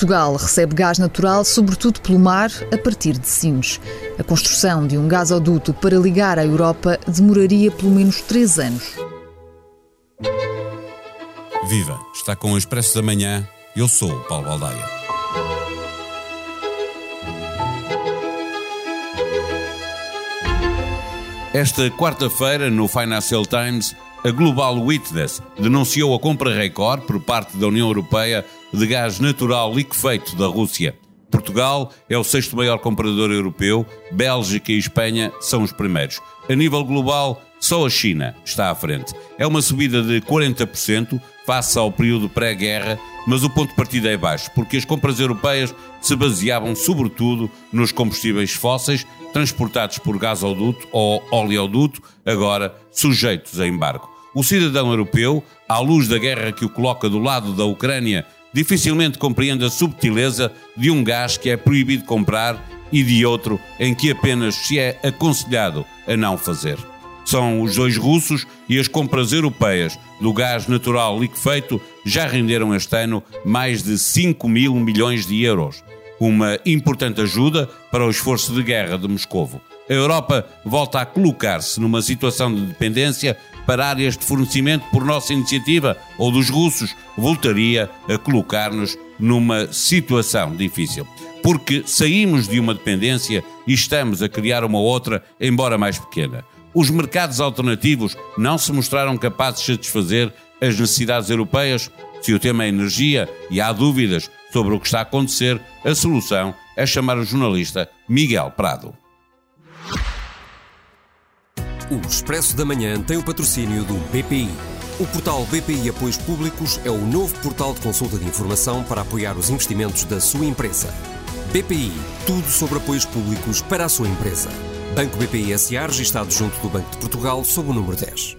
Portugal recebe gás natural, sobretudo pelo mar, a partir de Sines. A construção de um gasoduto para ligar à Europa demoraria pelo menos três anos. Viva! Está com o Expresso da Manhã. Eu sou o Paulo Baldaia. Esta quarta-feira, no Financial Times, a Global Witness denunciou a compra recorde por parte da União Europeia de gás natural liquefeito da Rússia. Portugal é o sexto maior comprador europeu, Bélgica e Espanha são os primeiros. A nível global, só a China está à frente. É uma subida de 40% face ao período pré-guerra, mas o ponto de partida é baixo, porque as compras europeias se baseavam sobretudo nos combustíveis fósseis transportados por gasoduto ou oleoduto, agora sujeitos a embargo. O cidadão europeu, à luz da guerra que o coloca do lado da Ucrânia dificilmente compreende a subtileza de um gás que é proibido comprar e de outro em que apenas se é aconselhado a não fazer. São os dois russos e as compras europeias do gás natural liquefeito já renderam este ano mais de 5 mil milhões de euros. Uma importante ajuda para o esforço de guerra de Moscovo. A Europa volta a colocar-se numa situação de dependência para áreas de fornecimento por nossa iniciativa ou dos russos, voltaria a colocar-nos numa situação difícil. Porque saímos de uma dependência e estamos a criar uma outra, embora mais pequena. Os mercados alternativos não se mostraram capazes de satisfazer as necessidades europeias. Se o tema é energia e há dúvidas sobre o que está a acontecer, a solução é chamar o jornalista Miguel Prado. O Expresso da Manhã tem o patrocínio do BPI. O portal BPI Apoios Públicos é o novo portal de consulta de informação para apoiar os investimentos da sua empresa. BPI, tudo sobre apoios públicos para a sua empresa. Banco BPI SA, registado junto do Banco de Portugal, sob o número 10.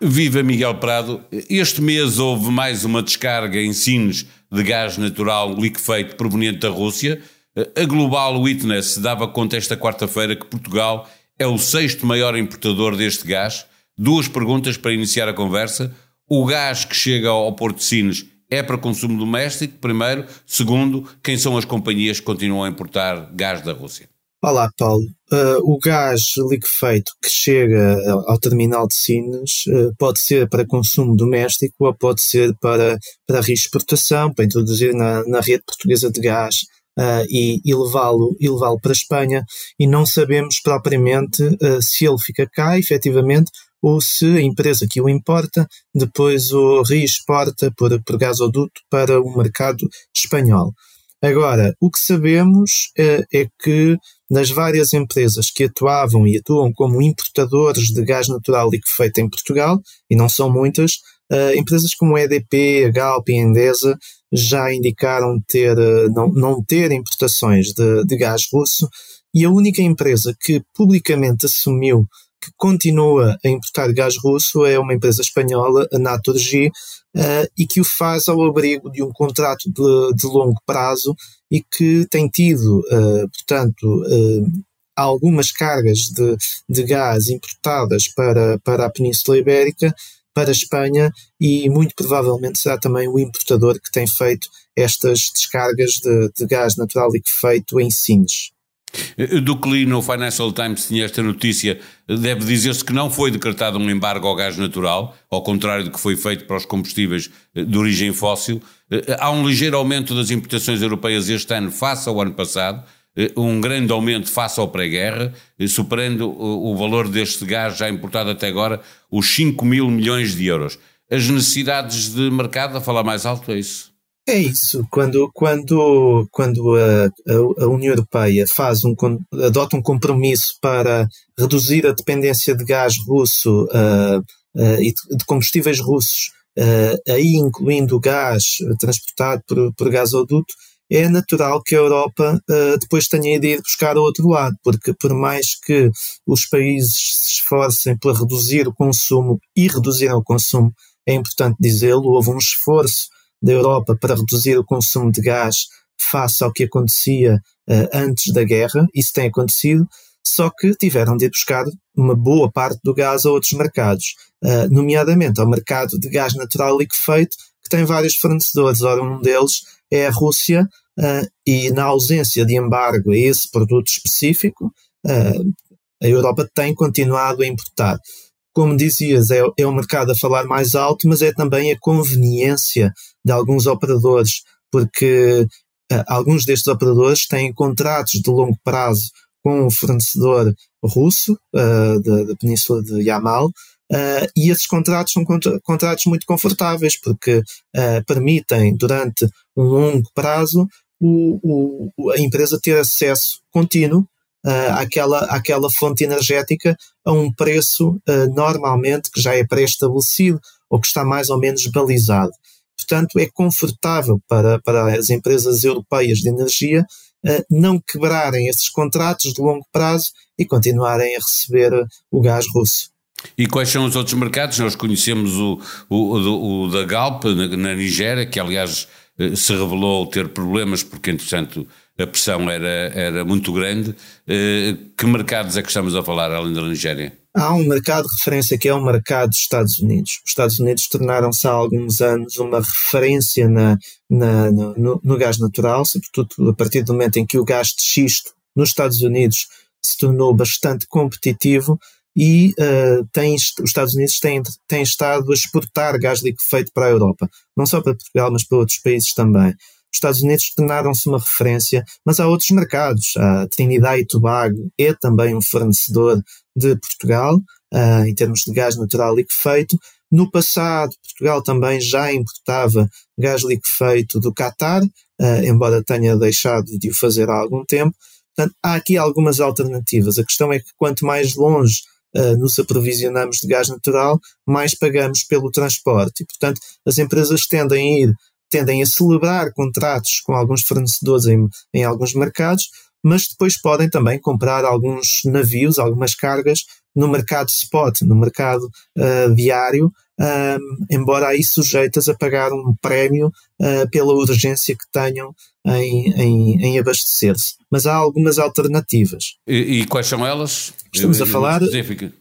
Viva Miguel Prado. Este mês houve mais uma descarga em Sines de gás natural liquefeito proveniente da Rússia. A Global Witness dava conta esta quarta-feira que Portugal é o sexto maior importador deste gás. Duas perguntas para iniciar a conversa. O gás que chega ao Porto de Sines é para consumo doméstico, primeiro. Segundo, quem são as companhias que continuam a importar gás da Rússia? Olá, Paulo. Uh, o gás liquefeito que chega ao terminal de Sines uh, pode ser para consumo doméstico ou pode ser para, para reexportação, para introduzir na, na rede portuguesa de gás uh, e, e levá-lo levá para a Espanha e não sabemos propriamente uh, se ele fica cá efetivamente ou se a empresa que o importa depois o reexporta por, por gasoduto para o mercado espanhol. Agora, o que sabemos uh, é que nas várias empresas que atuavam e atuam como importadores de gás natural liquefeito em Portugal, e não são muitas, empresas como a EDP, a Galp e a Endesa já indicaram ter, eh, não, não ter importações de, de gás russo e a única empresa que publicamente assumiu que continua a importar gás russo é uma empresa espanhola, a Naturgy, uh, e que o faz ao abrigo de um contrato de, de longo prazo e que tem tido, uh, portanto, uh, algumas cargas de, de gás importadas para, para a Península Ibérica para a Espanha e muito provavelmente será também o importador que tem estas descargas de, de gás natural liquefeito em Sines. Do que li no Financial Times tinha esta notícia, deve dizer-se que não foi decretado um embargo ao gás natural, ao contrário do que foi feito para os combustíveis de origem fóssil. Há um ligeiro aumento das importações europeias este ano face ao ano passado, eh, um grande aumento face ao pré-guerra, eh, superando o valor deste gás já importado até agora, os 5 mil milhões de euros. As necessidades de mercado, a falar mais alto, é isso? É isso. Quando, quando, quando a, a, União Europeia faz um, adota um compromisso para reduzir a dependência de gás russo uh, uh, e de combustíveis russos, uh, aí incluindo o gás transportado por, por gasoduto, é natural que a Europa uh, depois tenha de ir buscar o outro lado, porque por mais que os países se esforcem para reduzir o consumo e reduziram o consumo, é importante dizê-lo, houve um esforço da Europa para reduzir o consumo de gás face ao que acontecia uh, antes da guerra, isso tem acontecido, só que tiveram de ir buscar uma boa parte do gás a outros mercados, uh, nomeadamente ao mercado de gás natural liquefeito, que tem vários fornecedores. Ora, um deles é a Rússia, uh, e na ausência de embargo a esse produto específico, uh, a Europa tem continuado a importar. Como dizias, é, é o mercado a falar mais alto, mas é também a conveniência de alguns operadores, porque uh, alguns destes operadores têm contratos de longo prazo com o fornecedor russo da, da, Península de Yamal, uh, e esses contratos são contra contratos muito confortáveis, porque uh, permitem, durante um longo prazo, o, o, a empresa ter acesso contínuo àquela, àquela fonte energética a um preço normalmente que já é pré-estabelecido ou que está mais ou menos balizado. Portanto, é confortável para, para as empresas europeias de energia uh, não quebrarem esses contratos de longo prazo e continuarem a receber o gás russo. E quais são os outros mercados? Nós conhecemos o, o, o, o da Galp na, na, Nigéria, que aliás eh, se revelou ter problemas porque, entretanto, a pressão era, era muito grande. Eh, que mercados é que estamos a falar além da Nigéria? Há um mercado de referência que é o mercado dos Estados Unidos. Os Estados Unidos tornaram-se há alguns anos uma referência na, na no, no, gás natural, sobretudo a partir do momento em que o gás de xisto nos Estados Unidos se tornou bastante competitivo e uh, tem, os Estados Unidos têm, têm estado a exportar gás liquefeito para a Europa, não só para Portugal, mas para outros países também. Os Estados Unidos tornaram-se uma referência, mas há outros mercados. A Trinidad e Tobago é também um fornecedor de Portugal, uh, em termos de gás natural liquefeito. No passado, Portugal também já importava gás liquefeito do Qatar, uh, embora tenha deixado de o fazer há algum tempo. Portanto, há aqui algumas alternativas. A questão é que quanto mais longe uh, nos aprovisionamos de gás natural, mais pagamos pelo transporte. E, portanto, as empresas tendem a ir, tendem a celebrar contratos com alguns fornecedores em, em alguns mercados, mas depois podem também comprar alguns navios, algumas cargas no mercado spot, no mercado uh, diário, um, embora aí sujeitas a pagar um prémio uh, pela urgência que tenham em, em, em abastecer-se. Mas há algumas alternativas. E, e quais são elas? Estamos a falar.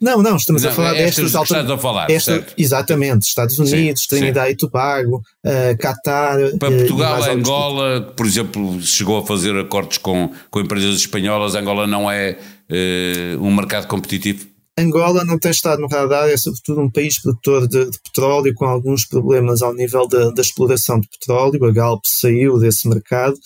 Não, não, estamos não, a falar destas alternativas. a falar, esta, Exatamente, Estados Unidos, sim, Trinidad sim. e Tobago, uh, Qatar. Para uh, Portugal, Angola, por exemplo, chegou a fazer acordos com, com empresas espanholas. Angola não é uh, um mercado competitivo? Angola não tem estado no radar, é sobretudo um país produtor de, de petróleo com alguns problemas ao nível da, da exploração de petróleo. A Galp saiu desse mercado.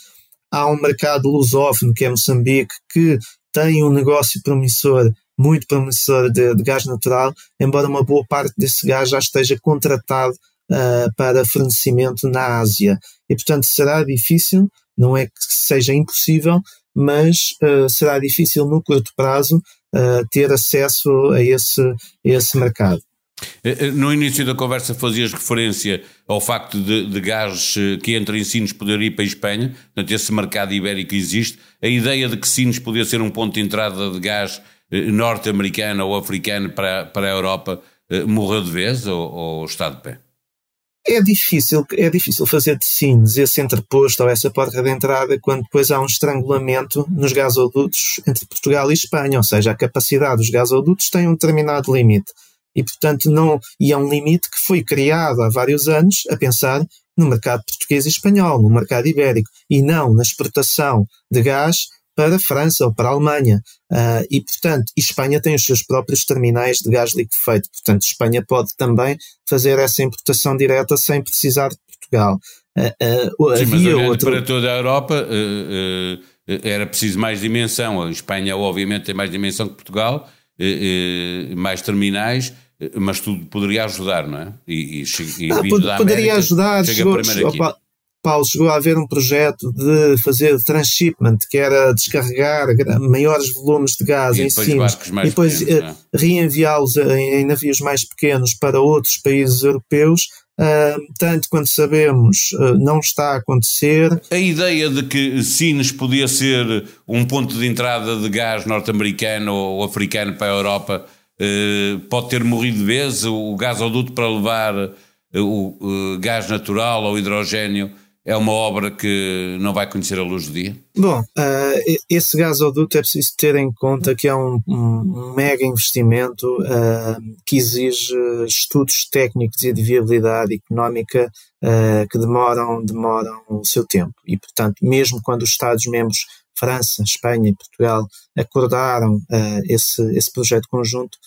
Há um mercado lusófono, que é Moçambique, que tem um negócio promissor, muito promissor de, de gás natural, embora uma boa parte desse gás já esteja contratado uh, para fornecimento na Ásia. E, portanto, será difícil, não é que seja impossível, mas uh, será difícil no curto prazo uh, ter acesso a esse, a esse mercado. Eh, eh, no início da conversa fazias referência ao facto de, de gás que entra em Sines poder ir para a Espanha, portanto esse mercado ibérico existe. A ideia de que Sines podia ser um ponto de entrada de gás norte-americano ou africano para, para a Europa morreu de vez ou, ou está de pé? É difícil, é difícil fazer de Sines esse entreposto ou essa porta de entrada quando depois há um estrangulamento nos gasodutos entre Portugal e Espanha, ou seja, a capacidade dos gasodutos tem um determinado limite. E, portanto, não, e é um limite que foi criado há vários anos a pensar no mercado português e espanhol, no mercado ibérico, e não na exportação de gás para a França ou para a Alemanha. Uh, e, portanto, Espanha tem os seus próprios terminais de gás liquefeito. Portanto, Espanha pode também fazer essa importação direta sem precisar de Portugal. Uh, uh, Sim, havia mas outro... para toda a Europa era preciso mais dimensão. A Espanha, obviamente, tem mais dimensão que Portugal, mais terminais mas tudo poderia ajudar, não é? E, e, e ah, poderia América, ajudar, chegou, opa, Paulo, chegou a haver um projeto de fazer transshipment, que era descarregar maiores volumes de gás e em cima e depois uh, reenviá-los em, em, navios mais pequenos para outros países europeus. Uh, tanto quanto sabemos, uh, não está a acontecer. A ideia de que Sines podia ser um ponto de entrada de gás norte-americano ou africano para a Europa pode ter morrido de vez. O gasoduto para levar o gás natural ou hidrogênio é uma obra que não vai conhecer a luz do dia? Bom, uh, esse gasoduto é preciso ter em conta que é um, um, mega investimento uh, que exige estudos técnicos e de viabilidade económica uh, que demoram, demoram o seu tempo. E, portanto, mesmo quando os Estados-membros, França, Espanha e Portugal, acordaram esse, esse projeto conjunto,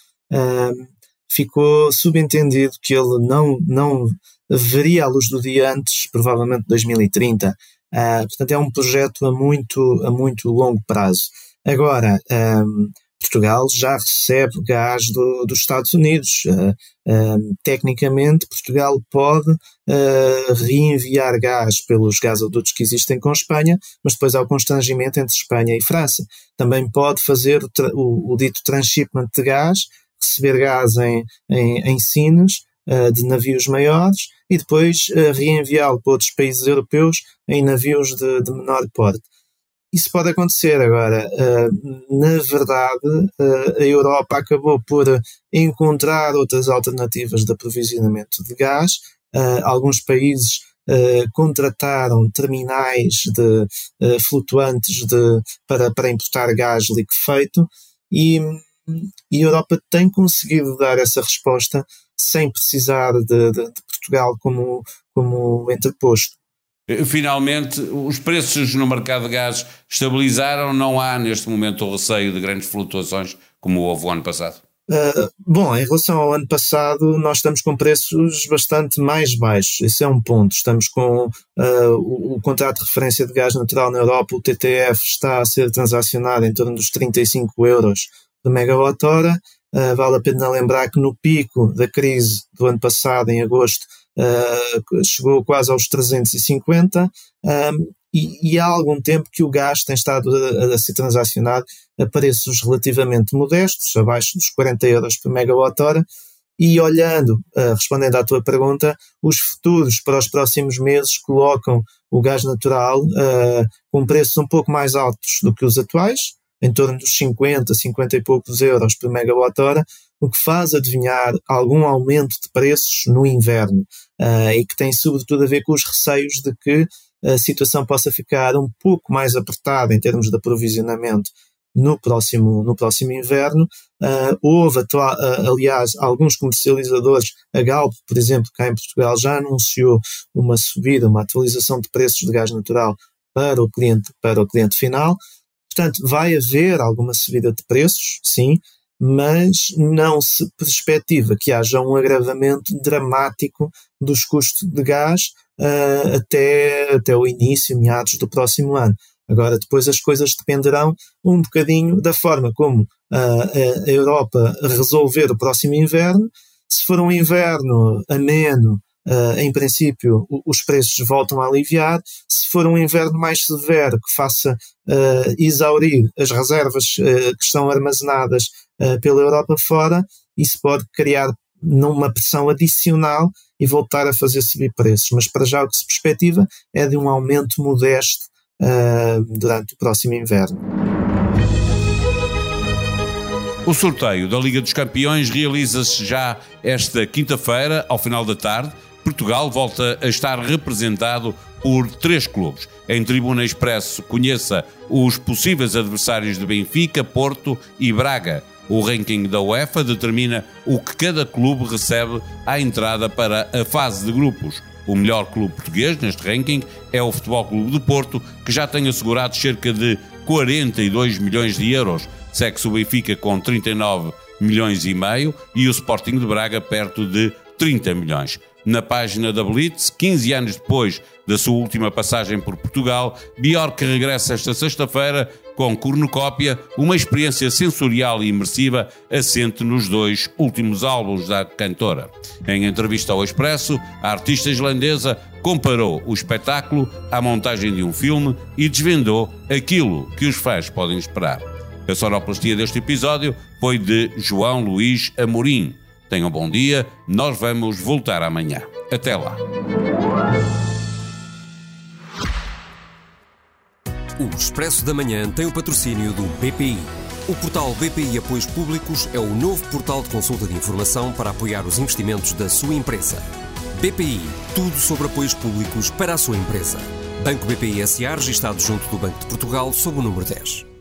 ficou subentendido que ele não, não veria a luz do dia antes, provavelmente 2030. Uh, ah, portanto, é um projeto a muito, a muito longo prazo. Agora, um, Portugal já recebe gás do, dos Estados Unidos. Uh, uh, tecnicamente, Portugal pode uh, reenviar gás pelos gasodutos que existem com Espanha, mas depois há o constrangimento entre Espanha e França. Também pode fazer o, o, o dito transshipment de gás, receber gás em, em, em Sines, de navios maiores e depois uh, reenviá-lo para outros países europeus em navios de, de menor porte. Isso pode acontecer agora. Uh, na verdade, uh, a Europa acabou por encontrar outras alternativas de aprovisionamento de gás. alguns países contrataram terminais de, flutuantes de, para, para importar gás liquefeito e, e a Europa tem conseguido dar essa resposta sem precisar de, de, de Portugal como, como entreposto. Eh, finalmente, os preços no mercado de gás estabilizaram, não há neste momento o receio de grandes flutuações como houve o ano passado? Uh, bom, em relação ao ano passado, nós estamos com preços bastante mais baixos. Esse é um ponto. Estamos com uh, o, o, contrato de referência de gás natural na Europa, o TTF, está a ser transacionado em torno dos 35 euros por megawatt-hora. Uh, vale a pena lembrar que no pico da crise do ano passado, em agosto, uh, chegou quase aos 350 um, e, e, há algum tempo que o gás tem estado a, a ser transacionado a preços relativamente modestos, abaixo dos 40 euros por megawatt-hora, e olhando, uh, respondendo à tua pergunta, os futuros para os próximos meses colocam o gás natural uh, com preços um pouco mais altos do que os atuais, em torno dos 50, 50 e poucos euros por megawatt-hora, o que faz adivinhar algum aumento de preços no inverno uh, e que tem sobretudo a ver com os receios de que a situação possa ficar um pouco mais apertada em termos de aprovisionamento no próximo, no próximo inverno. Uh, houve, uh, aliás, alguns comercializadores, a Galp, por exemplo, cá em Portugal, já anunciou uma subida, uma atualização de preços de gás natural para o cliente, para o cliente final. Portanto, vai haver alguma subida de preços, sim, mas não se perspectiva que haja um agravamento dramático dos custos de gás uh, até, até o início, meados do próximo ano. Agora, depois as coisas dependerão um bocadinho da forma como uh, a Europa resolver o próximo inverno. Se for um inverno ameno, Uh, em princípio, os preços voltam a aliviar. Se for um inverno mais severo que faça uh, exaurir as reservas uh, que estão armazenadas pela Europa fora, isso pode criar numa pressão adicional e voltar a fazer subir preços. Mas para já o que se perspectiva é de um aumento modesto durante o próximo inverno. O sorteio da Liga dos Campeões realiza-se já esta quinta-feira, ao final da tarde Portugal volta a estar representado por três clubes. Em Tribuna Expresso, conheça os possíveis adversários de Benfica, Porto e Braga. O ranking da UEFA determina o que cada clube recebe à entrada para a fase de grupos. O melhor clube português neste ranking é o Futebol Clube do Porto, que já tem assegurado cerca de 42 milhões de euros. Segue-se o Benfica com 39 milhões e meio e o Sporting de Braga perto de 30 milhões na página da Blitz, 15 anos depois da sua última passagem por Portugal, Bjork regressa esta sexta-feira com cornucópia, uma experiência sensorial e imersiva assente nos dois últimos álbuns da cantora. Em entrevista ao Expresso, a artista islandesa comparou o espetáculo à montagem de um filme e desvendou aquilo que os fãs podem esperar. A sonoplastia deste episódio foi de João Luís Amorim. Tenham um bom dia, nós vamos voltar amanhã. Até lá. O Expresso da Manhã tem o patrocínio do BPI. O portal BPI Apoios Públicos é o novo portal de consulta de informação para apoiar os investimentos da sua empresa. BPI, tudo sobre apoios públicos para a sua empresa. Banco BPI SA, registado junto do Banco de Portugal, sob o número 10.